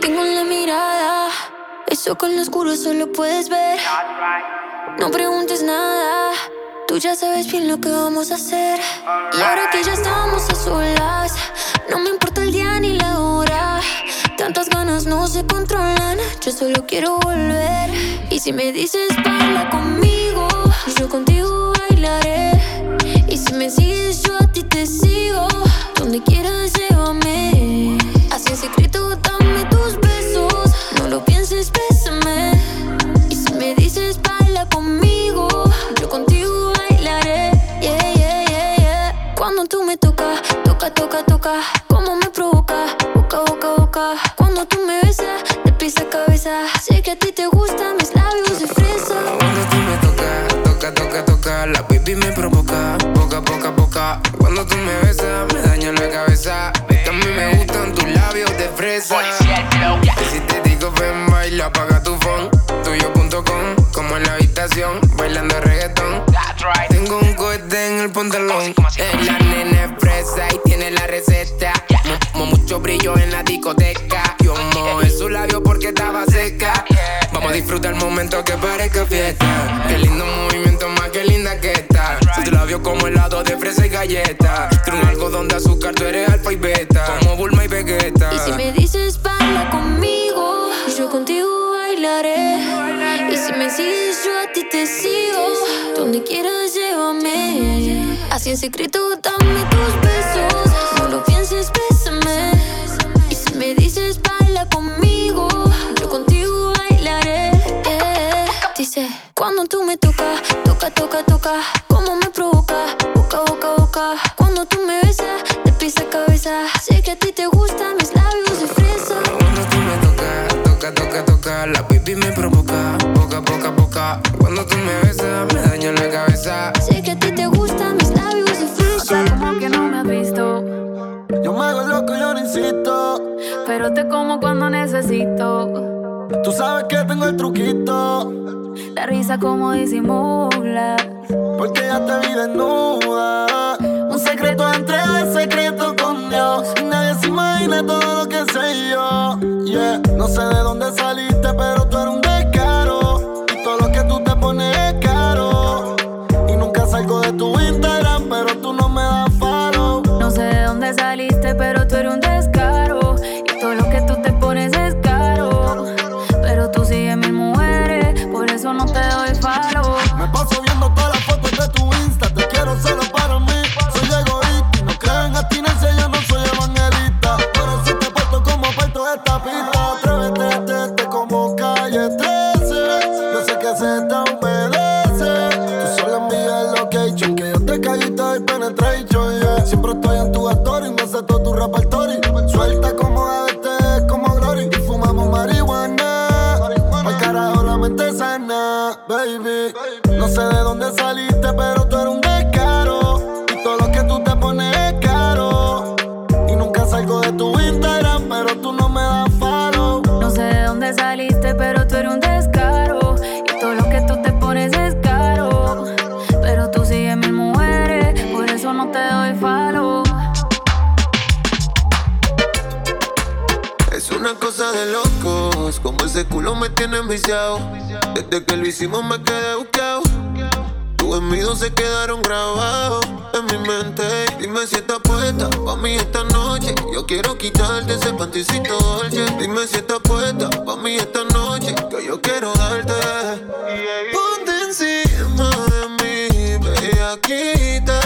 Tengo en la mirada, eso con lo oscuro solo puedes ver. No preguntes nada, tú ya sabes bien lo que vamos a hacer. Y ahora que ya estamos a solas, no me importa el día ni la hora. Tantas ganas no se controlan, yo solo quiero volver. Y si me dices baila conmigo, yo contigo bailaré. Y si me sigues, yo a ti te sigo. Donde quieras, llévame. Así en secreto, toca, toca, toca. Como me provoca, boca, boca, boca. Cuando tú me besas, de pies a cabeza. Sé que a ti te gustan mis labios de fresa. Cuando tú me tocas, toca, toca, toca. La baby me provoca, poca, poca, poca. Cuando tú me besas, me daña la cabeza. Que a mí me gustan tus labios de fresa. Y si te digo ven, baila, apaga tu phone. Tuyo.com, como en la habitación, bailando reggaetón. Tengo un cohete en el pantalón. Brillo en la discoteca. Yo mojé su labio porque estaba seca. Vamos a disfrutar el momento que parezca fiesta. Qué lindo movimiento, más que linda que está. Tu labio como helado de fresa y galleta. Tú un algodón de azúcar, tú eres alfa y beta. Como Bulma y Vegeta. Y si me dices baila conmigo, yo contigo bailaré. Y si me sigues, yo a ti te sigo. Donde quieras, llévame. Así en secreto, dame tus besos. Como disimula. Porque ya te vi. Todo tu repertorio. Suelta Desde que lo hicimos me quedé buscado. Tus envidios se quedaron grabados en mi mente. Dime si estás puesta pa' mí esta noche. Yo quiero quitarte ese panticito dolce. Dime si estás puesta pa' mí esta noche. Que yo quiero darte. Ponte encima de mí, bellaquita. No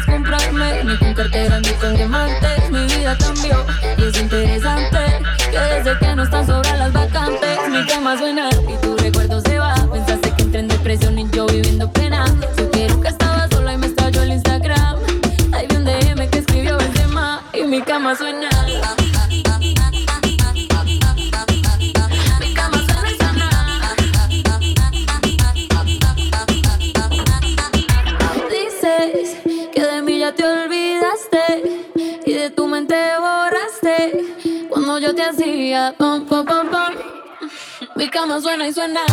puedes comprarme ni con cartera. suena.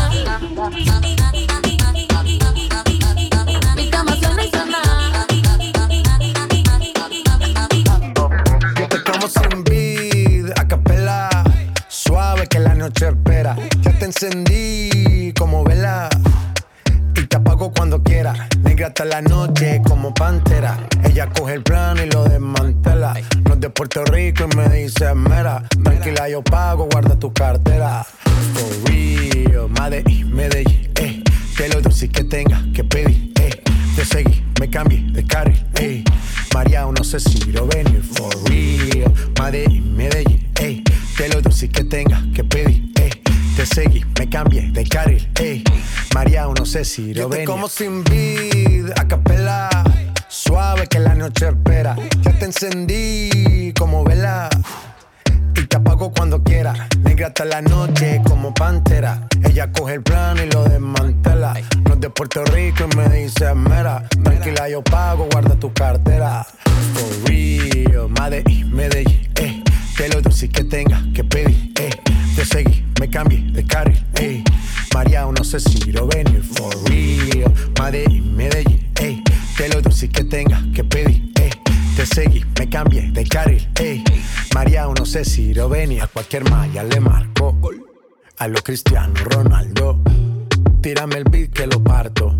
Yo te como sin vid, a capela. Suave que la noche espera. Ya te encendí como vela. Y te apago cuando quiera. Negra hasta la noche como pantera. Ella coge el plano y lo desmantela. No es de Puerto Rico y me dice mera. Tranquila, yo pago, guarda tu cartera. For real, Medellín, Medellín, eh. Que lo dulce que tenga que pedir, eh. Te seguí, me cambié de carril, eh. María, no sé si lo venir Madrid, Medellín, ey. De lo dulce que tenga que pedir, ey. Te seguí, me cambié de carril, ey. María, no sé si lo venía, a cualquier malla le marco. A lo Cristiano Ronaldo, tírame el beat que lo parto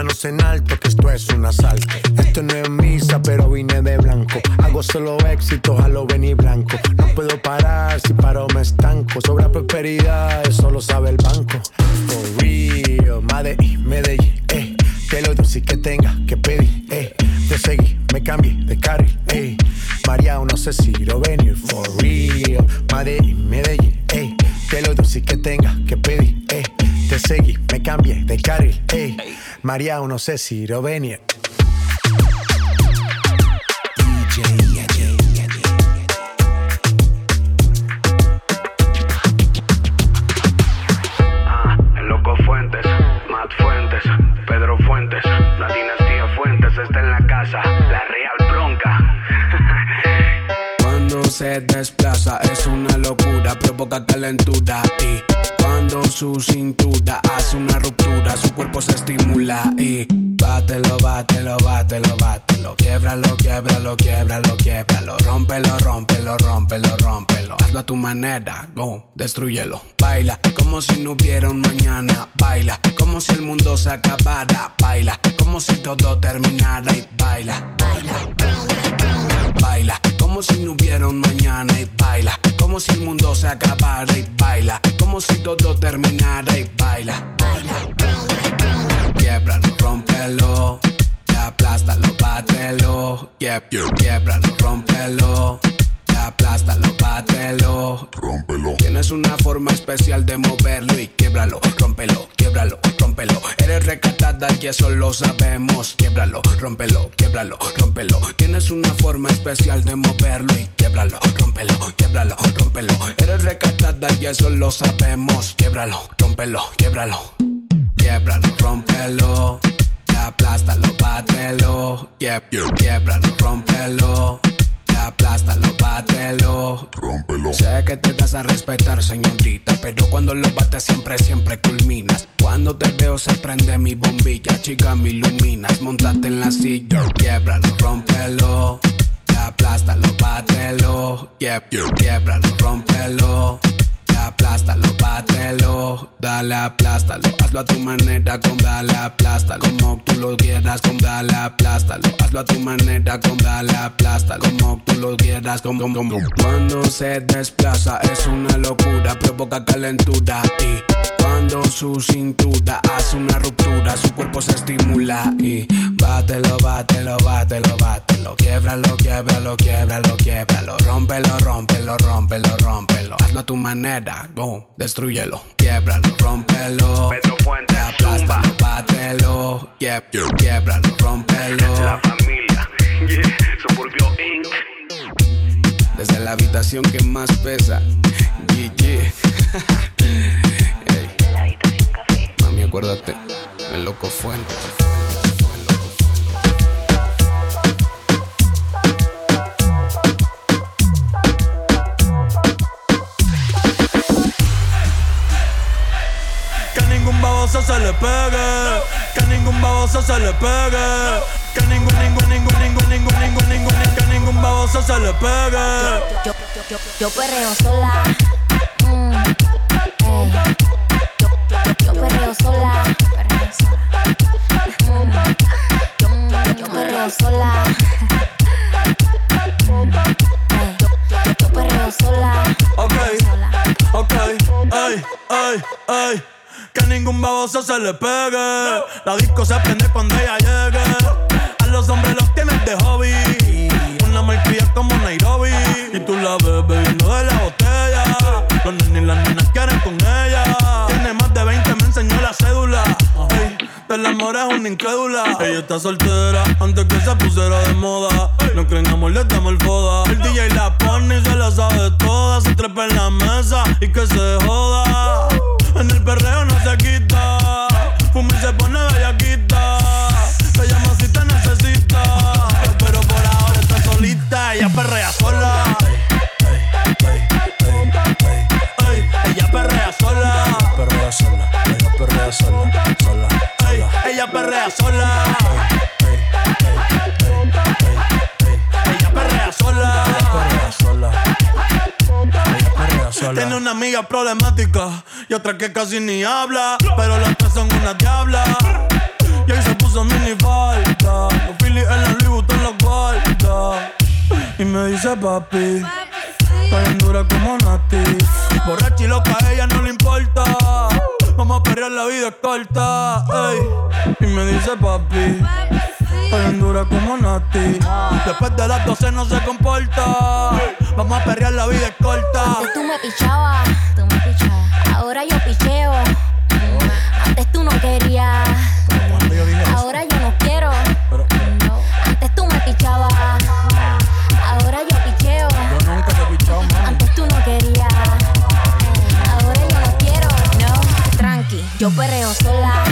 manos en alto, que esto es un asalto. Esto no es misa, pero vine de blanco. Hago solo éxitos a lo Benny Blanco. No puedo parar, si paro me estanco. Sobra prosperidad, eso lo sabe el banco. For real, Made Medellín, eh. Que lo dulce que tenga que pedir, eh. Te seguí, me cambié de carril, eh. María, no sé si lo venir. For real, Made Medellín, eh. Que lo dulce que tenga que pedir, eh te seguí, me cambié de carril, eh. María, no sé si lo venir. Se desplaza. Es una locura, provoca calentura. Y cuando su cintura hace una ruptura, su cuerpo se estimula. Y bátelo, bátelo, bátelo, bátelo, quiebralo, quiebralo, quiebralo, quiebralo, rómpelo, rómpelo, rómpelo, rómpelo, hazlo a tu manera, go, destruyelo, baila como si no hubiera un mañana, baila como si el mundo se acabara, baila como si todo terminara y baila, baila, baila como si no hubiera un mañana y baila. Como si el mundo se acabara y baila. Como si todo terminara y baila. Baila. Quiebralo, rompelo. Aplástalo, bátelo. Quiebralo, rompelo aplástalo, bátelo. Rómpelo. Tienes una forma especial de moverlo y quiebralo, rómpelo, quiebralo, rómpelo. Eres recatada y eso lo sabemos. Quiebralo, rómpelo, quiebralo, rómpelo. Tienes una forma especial de moverlo y quiebralo, rómpelo, quiebralo, rómpelo. Eres recatada y eso lo sabemos. Quiebralo, rómpelo, quiebralo. Quiebralo, rómpelo. Aplástalo, bátelo. Quiebralo, rómpelo aplástalo, bátelo. Rómpelo. Sé que te das a respetar, señorita, pero cuando lo bates siempre, siempre culminas. Cuando te veo se prende mi bombilla, chica, me iluminas. Montate en la silla, quiebralo, rómpelo. Aplástalo, bátelo. Quiebralo, rómpelo aplástalo, bátelo, dale, aplástalo, hazlo a tu manera, con dale, aplástalo, como tú lo quieras, con dale, aplástalo, hazlo a tu manera, con dale, aplástalo, como tú lo quieras, con, con, con. Cuando se desplaza es una locura, provoca calentura y cuando su cintura hace una ruptura, su cuerpo se estimula y bátelo, bátelo, bátelo, bátelo, quiebralo, quiebralo, quiebralo, quiebralo, rómpelo, rómpelo, rómpelo, rómpelo, hazlo a tu manera, go, destruyelo, quiebralo, rómpelo, Pedro Fuente, aplástalo, bátelo, quiebralo, rómpelo. La familia, yeah, Suburbio Inc. Desde la habitación que más pesa, yeah, yeah. acuérdate, el loco fuente. Que ningún baboso se le pegue, que ningún baboso se le pegue. Que ningún, ningún, ningún, ningún, ningún, ningún, ningún, que ningún baboso se le pegue. Yo, yo, yo, yo perreo sola. Mm, yo perreo sola. Yo, perreo sola. Yo, perreo sola. Ok, ok, ay, ay, ay. Que ningún baboso se le pegue. La disco se prende cuando ella llegue. A los hombres los tienes de hobby. Una malcria como Nairobi. Y tú la ves bebiendo de la botella. Los nenes y las nenas quieren con ella. Del amor es una incrédula. Ella está soltera antes que se pusiera de moda. No creen amor, le damos el foda. El DJ la pone y se la sabe toda. Se trepa en la mesa y que se joda. En el perreo no se quita. Ella perrea sola. Ella sola. Tiene una amiga problemática y otra que casi ni habla. Pero las tres son una diabla. Y ahí se puso mini falta. Los Phillies en la Louis Vuitton los guarda. Y me dice papi. Tan dura como Nati. Borracha y loca, a ella no le importa Vamos a perrear, la vida corta. Y me dice papi. Hoy en dura como Nati. Después de las 12 no se comporta. Vamos a perrear, la vida corta. Antes tú me pichabas. Tú me pichabas. Ahora yo picheo. Antes tú no querías Yo perreo sola.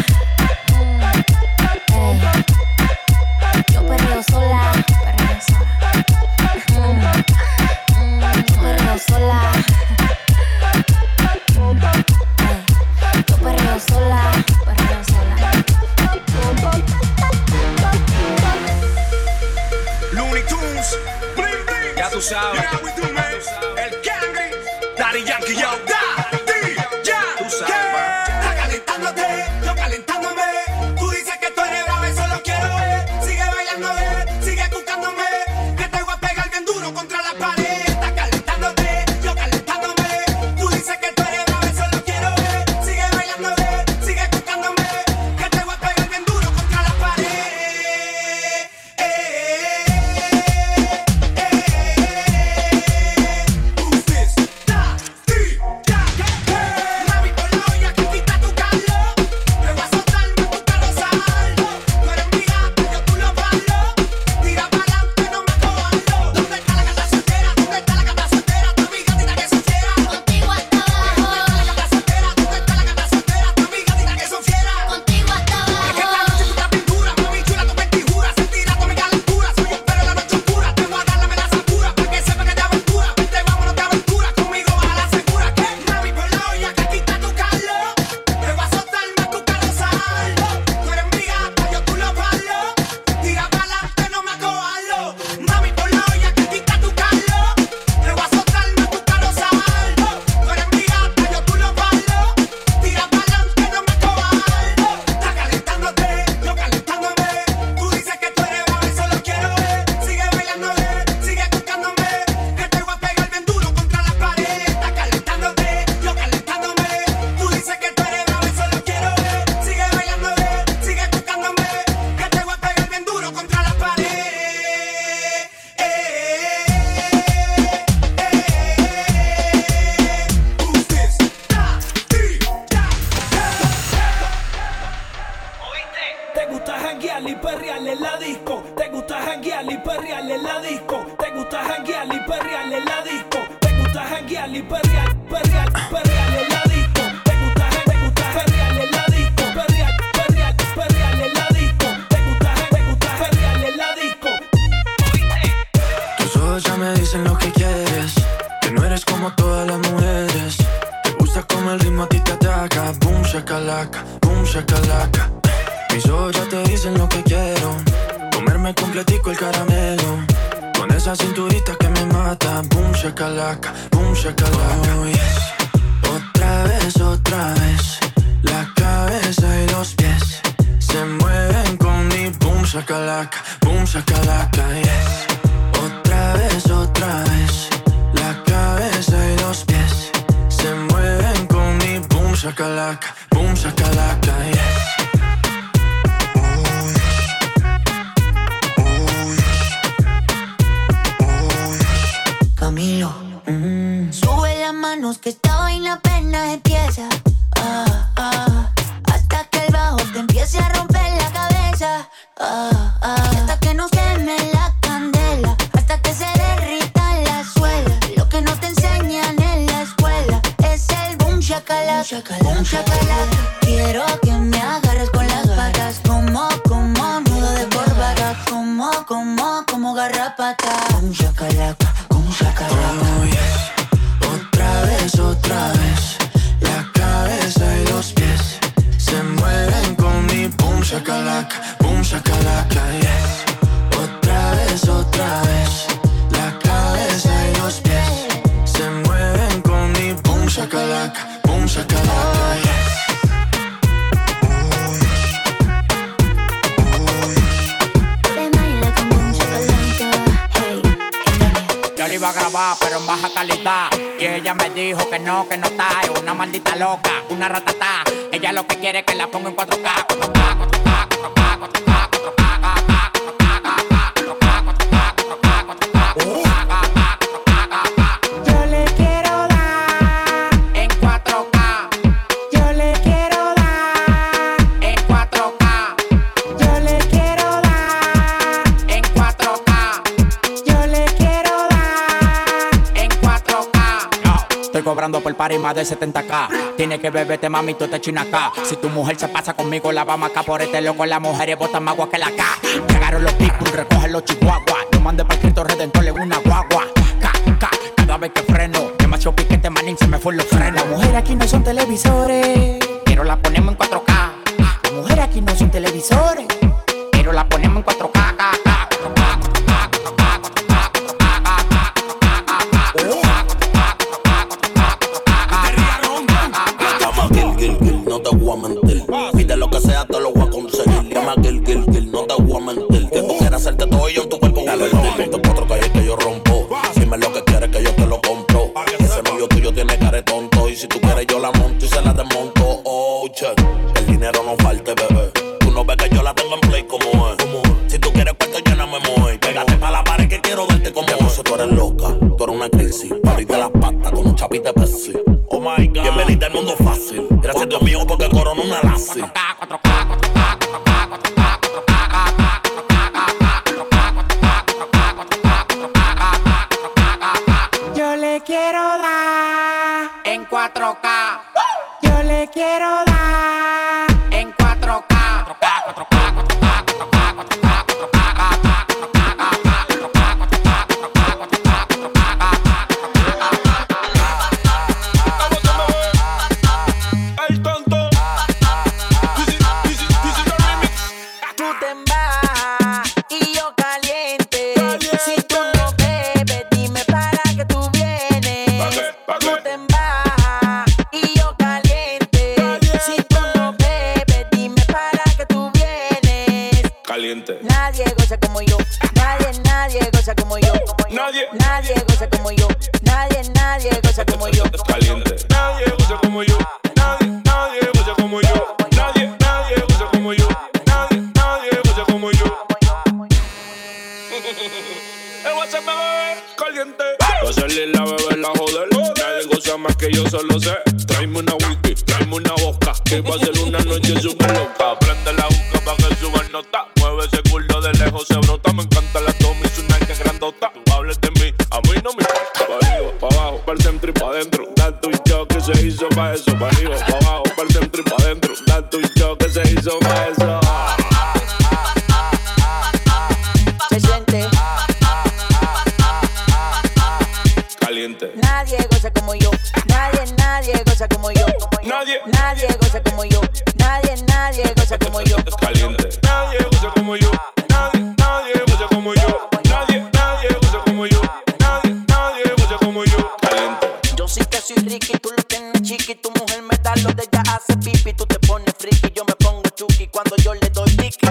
cobrando por par y más de 70k. Tiene que beberte, mami, tú te china acá. Si tu mujer se pasa conmigo, la vamos acá por este loco. Las mujeres botan más agua que la K. Llegaron los people, recogen los chihuahuas. No mande para Cristo Redentor, le una guagua. K, cada vez que freno. Demasiado piquete, manín, se me fue los frenos. Las mujeres aquí no son televisores, pero la ponemos en 4K. Las mujeres aquí no son televisores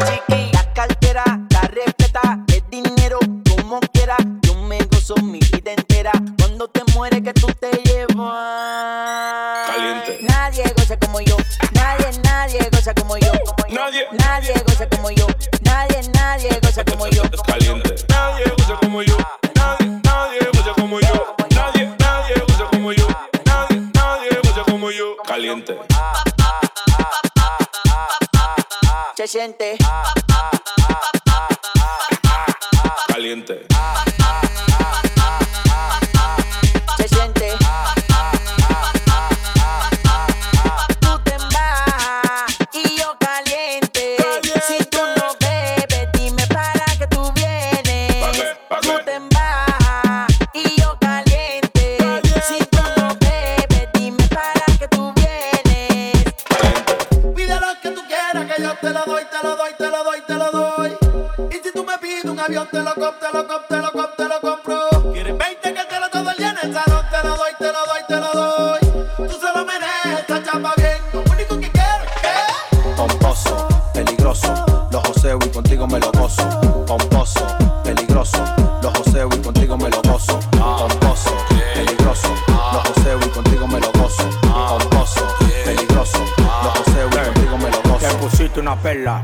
chiquita. suficiente. Ah.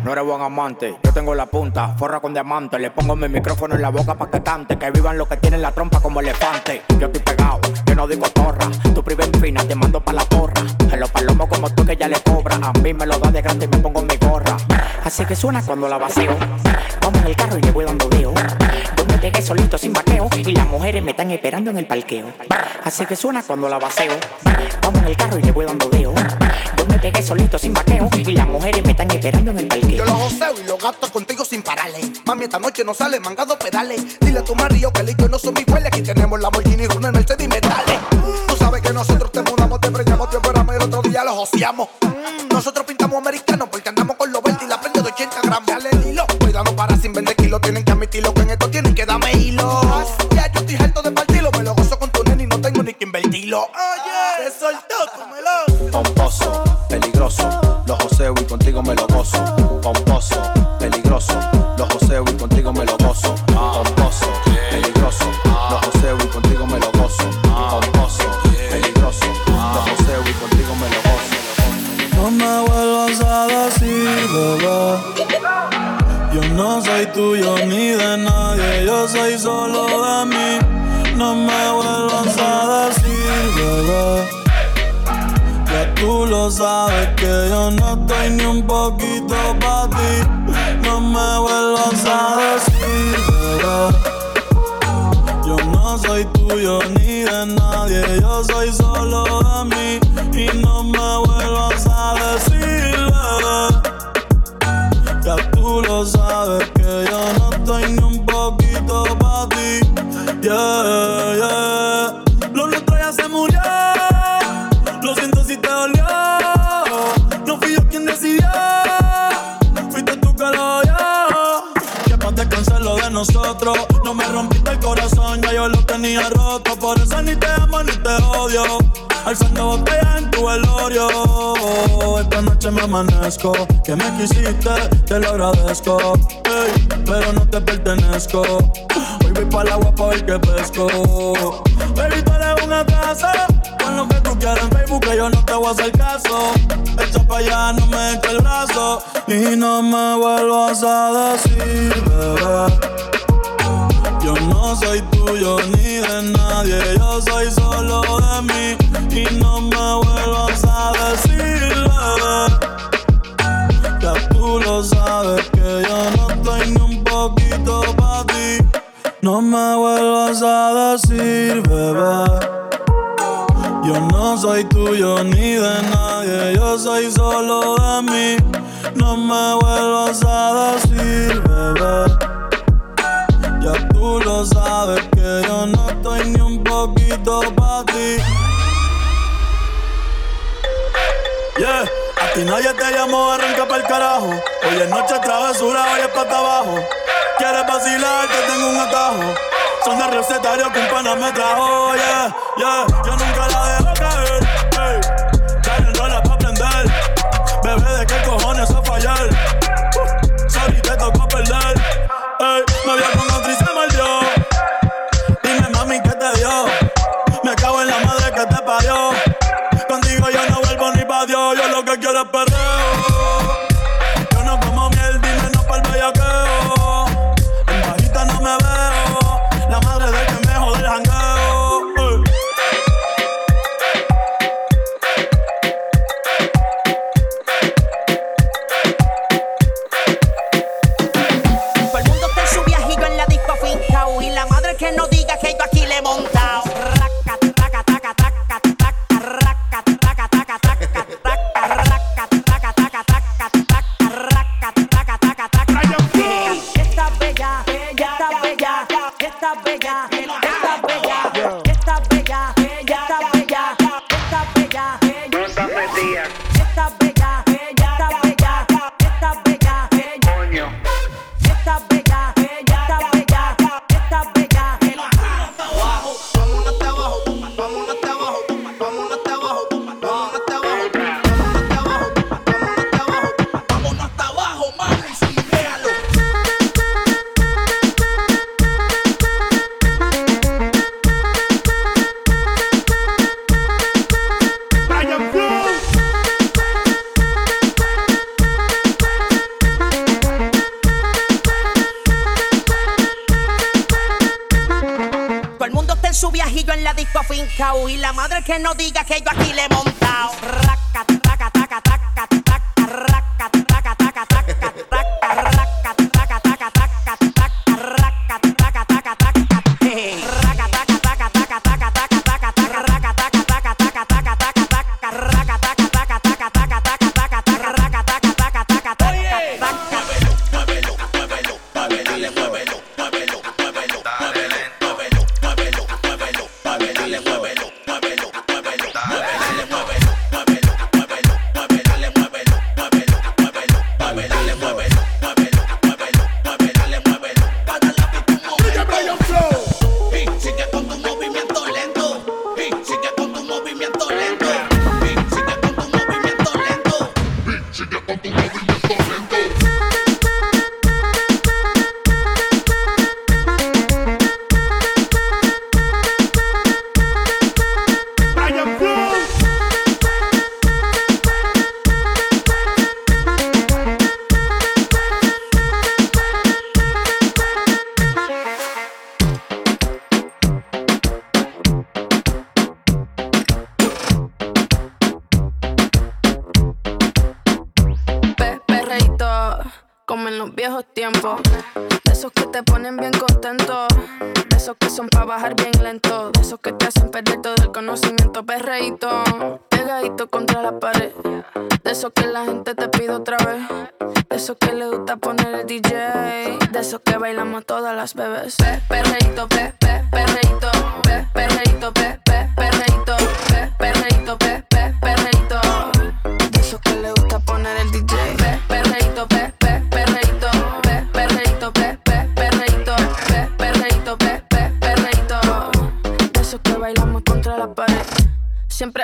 No eres buen amante. Yo tengo la punta, forra con diamante. Le pongo mi micrófono en la boca pa' que cante. Que vivan los que tienen la trompa como elefante. Yo estoy pegado, yo no digo torra. Tu priva en fina, te mando pa' la porra. En los palomos como tú que ya le cobra. A mí me lo da de grande y me pongo mi gorra. Así que suena cuando la vacío. Vamos en el carro y le voy dando deo. Yo me pegué solito sin vaqueo. Y las mujeres me están esperando en el parqueo. Así que suena cuando la vacío. Vamos en el carro y le voy dando deo. Pegué solito sin vaqueo. Y las mujeres me están esperando en el parqueo. Yo lo joseo y lo gasto contigo sin pararle. Mami, esta noche no sale mangado pedales. Dile a tu marido que el no son mi huele. Aquí tenemos la Lamborghini, Runa, el Mercedes y metales. Tú sabes que nosotros te mudamos, te preñamos, te operamos y el otro día los joseamos. Nosotros pintamos americanos porque andamos con los 20 y la prende de 80 gramos. Dale el hilo, cuidado para sin vender kilos. Tienen que admitirlo que en esto tienen que darme hilo. Ya yo estoy harto de partirlo, me lo gozo con tu nene y no tengo ni que invertirlo. Oye, te soltó, cómelo. Pomposo, peligroso, los joseo y contigo me lo gozo. Pomposo, peligroso, Que me quisiste, te lo agradezco. Ey, pero no te pertenezco. Hoy voy para el agua pa' ver que pesco. Baby, tú eres una casa. Con lo que tú quieras en Facebook, que yo no te voy a hacer caso. Echa pa' allá, no me eches el brazo. Y no me vuelvas a decir, bebé. Yo no soy tuyo ni de nadie, yo soy solo de mí. Me vuelvas a decir, bebé. Yo no soy tuyo ni de nadie, yo soy solo de mí. No me vuelvas a decir, bebé. Ya tú lo sabes que yo no estoy ni un poquito para ti. Yeah, a ti nadie te llamó, arranca para el carajo. Hoy es noche travesura, hoy es para abajo. Recetario que un pana me trajo, yeah, yeah. Yo nunca la dejo caer, hey. Dale rola pa' aprender. Bebé, ¿de qué cojones a fallar? Uh, sorry, te tocó perder. Ey, me vio con otro y se mordió. Dime, mami, ¿qué te dio? Me cago en la madre que te parió. Contigo yo no vuelvo ni pa' Dios. Yo lo que quiero es perreo. que no diga que yo aquí le monté. como en los viejos tiempos. De esos que te ponen bien contento, de esos que son para bajar bien lento, de esos que te hacen perder todo el conocimiento, perreíto, pegadito contra la pared. De esos que la gente te pide otra vez, de esos que le gusta poner el DJ, de esos que bailamos todas las bebés. Pe, perreíto, pe, pe, perreíto, pe, perreíto.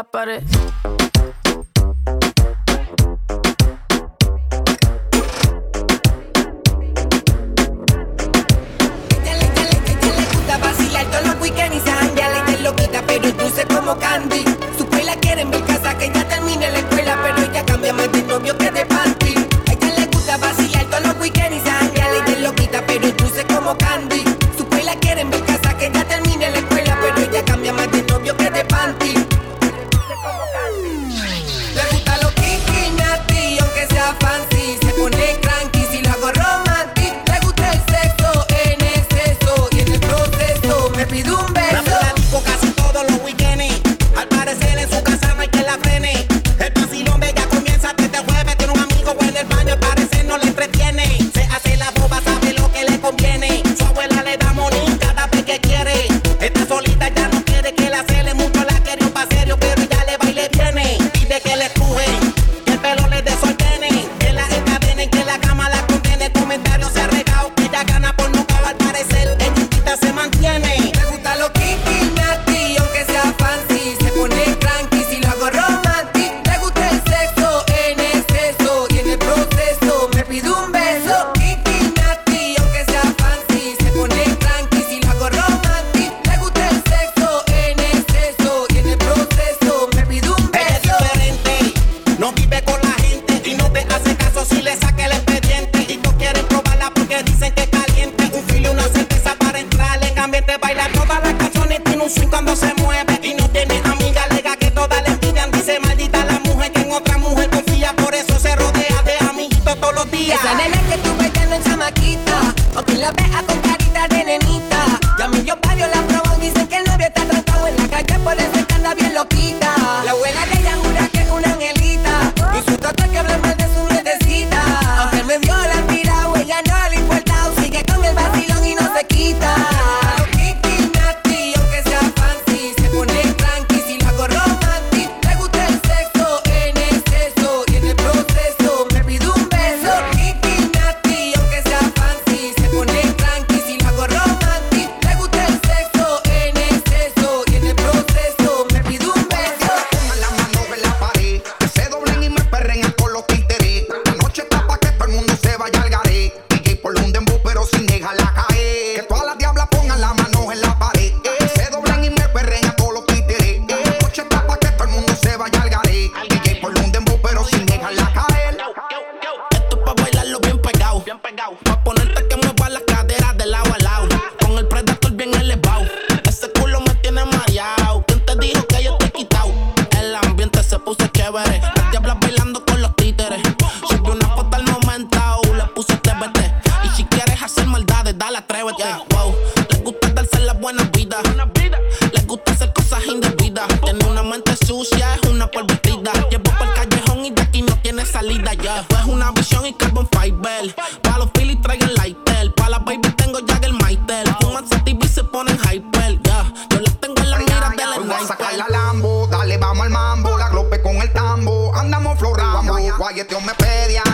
la it. es una visión y carbon fiber. Pa' los Philly traigan lighter. Pa' la baby tengo ya el Maitel. Fuman sativa y se ponen hyper. Yeah. Yo las tengo en la mira del sniper. Voy a sacar la Lambo, dale, vamos al mambo. La glope con el tambo, andamos florando. Guayeteo me pedían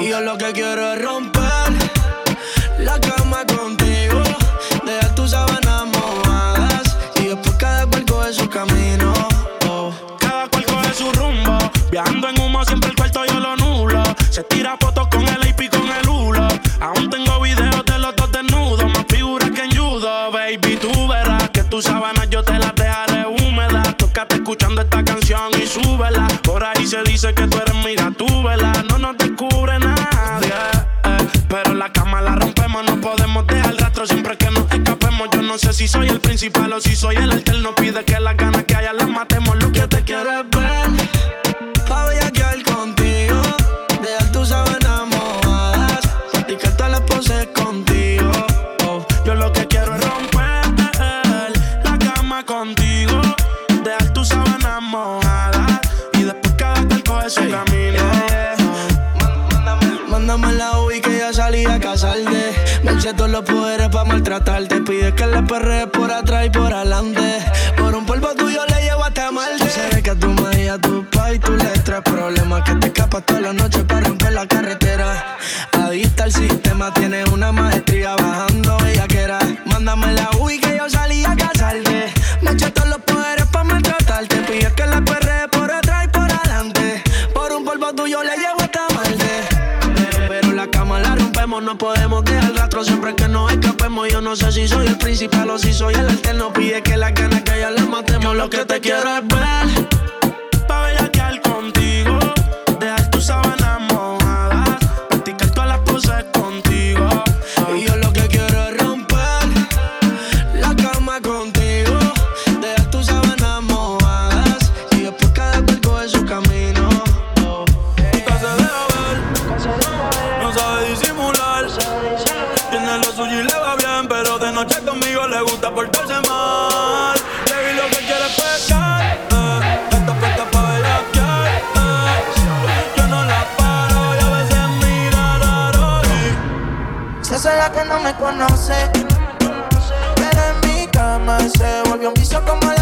Y yo lo que quiero es romper. Si soy el principal o si soy el alterno, pide que las ganas que haya las matemos. Lo que te quiero es ver, pa' contigo. Dejar tus sábanas mojadas, practicar las poses contigo. Oh, yo lo que quiero es romper la cama contigo. Dejar tus sábanas mojadas y después cada coge su camino. La UI que ya salí a casarte. Me todos los poderes para maltratarte es que le perre por atrás y por adelante. Por un polvo tuyo le llevo hasta mal. Tú sabes que a tu magia, tu pa' y tú le traes problemas que te escapas toda la noche no sé si soy el principal o si soy el alterno. Pide que la ganas que ya la matemos. Lo que te quiero es ver que no me conoce. Pero en mi cama se volvió un vicio como la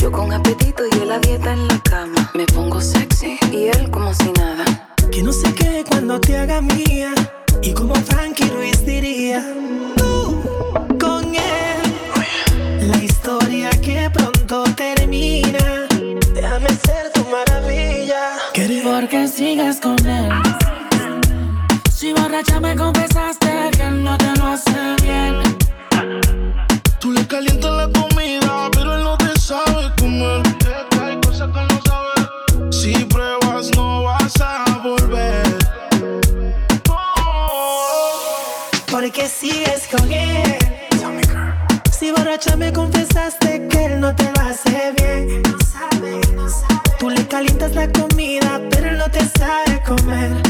Yo con apetito y él a dieta en la cama. Me pongo sexy y él como si nada. Que no sé qué cuando te haga mía. Y como Frankie Ruiz diría, tú con él. La historia que pronto termina. Déjame ser tu maravilla. Porque sigues con él. Si borracha me confesaste que él no te lo hace bien. Tú le calientas la comida, sabe comer. Es que hay cosas que no sabe. Si pruebas, no vas a volver. Porque sigues con él. Si borracha me confesaste que él no te lo hace bien. Tú le calientas la comida, pero él no te sabe comer.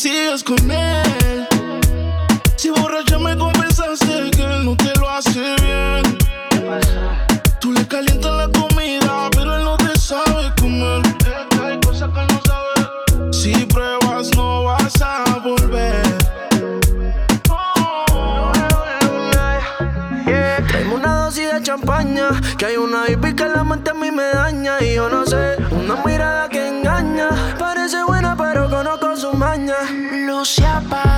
Sigues con él. Si borracha me confesaste que él no te lo hace bien. Tú le calientas la comida, pero él no te sabe comer. Hay cosas que no sabe. Si pruebas, no vas a volver. Traemos una dosis de champaña, que hay una hippie que la mente a mí me daña y yo no sé, se apaga,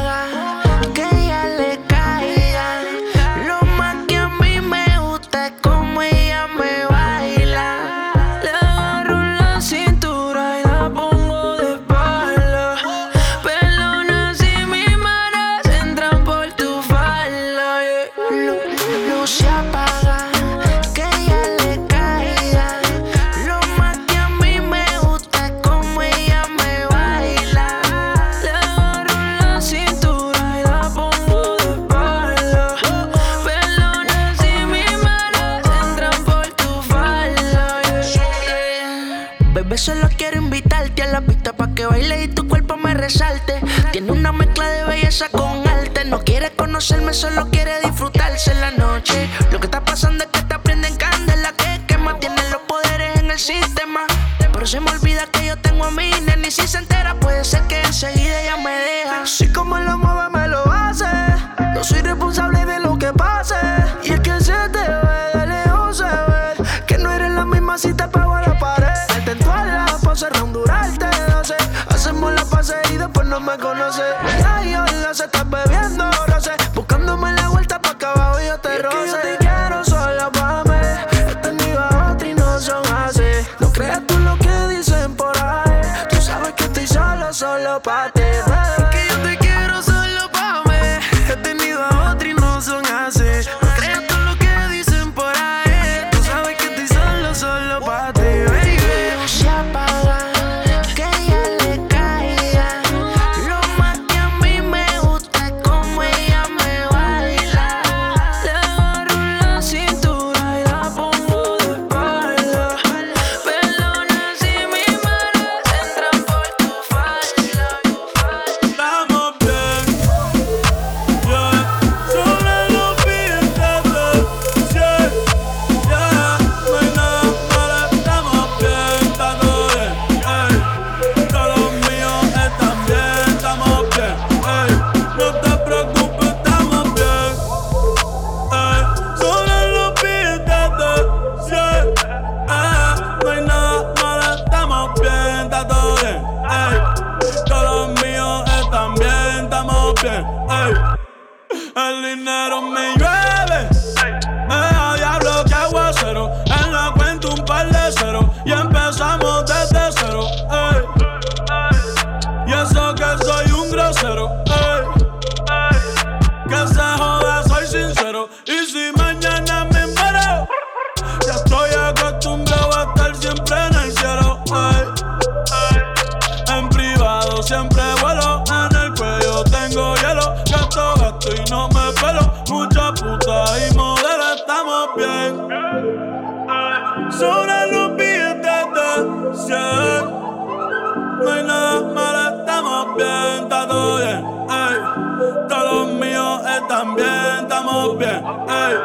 bien, ey.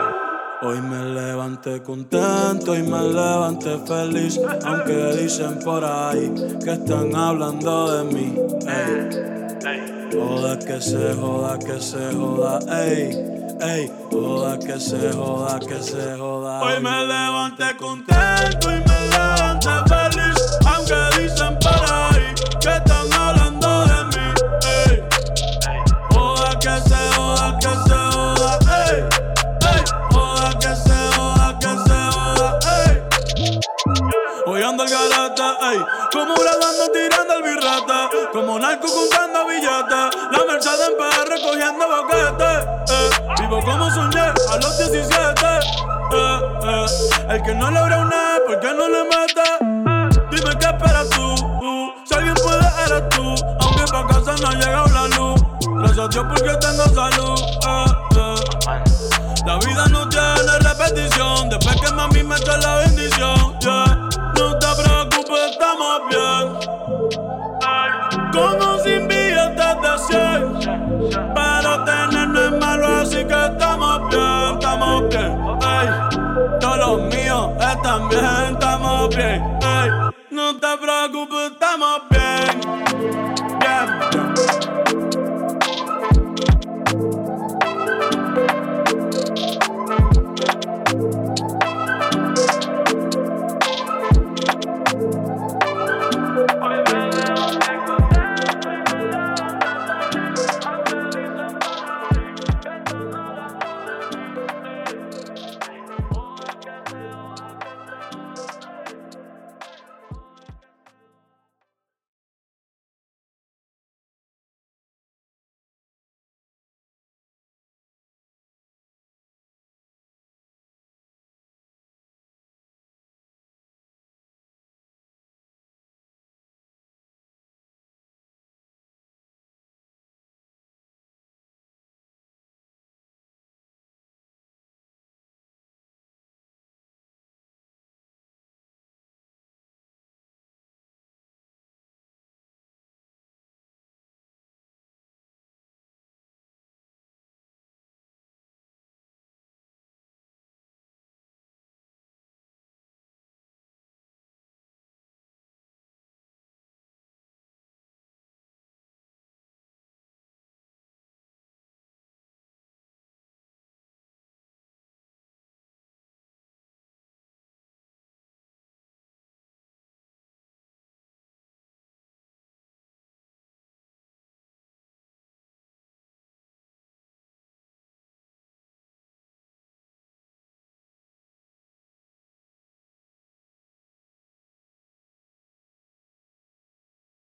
Hoy me levanté contento y me levanté feliz, aunque dicen por ahí que están hablando de mí. Ey. Joda que se joda, que se joda, ey, ey. Joda que se joda, que se joda. Hoy me levanté contento y me levanté feliz, Como bradando tirando el birrete. Como narco contando billetes. La Mercedes en PR cogiendo boquete. Eh. Vivo como soñé a los 17. Eh, eh. El que no logra una, ¿por qué no le mete? Dime qué esperas tú. uh. Si alguien puede, eres tú. Aunque pa' casa no ha llegado la luz. Gracias a Dios porque tengo salud. eh, eh. La vida no tiene repetición. Después que mami me echa la bendición. yeah. No te estamos bien. Con o sin billetes de 100. Pero tener no es malo, así que estamos bien, estamos bien. Ey. Todos los míos están bien, estamos bien. Ey. No te preocupes, estamos bien.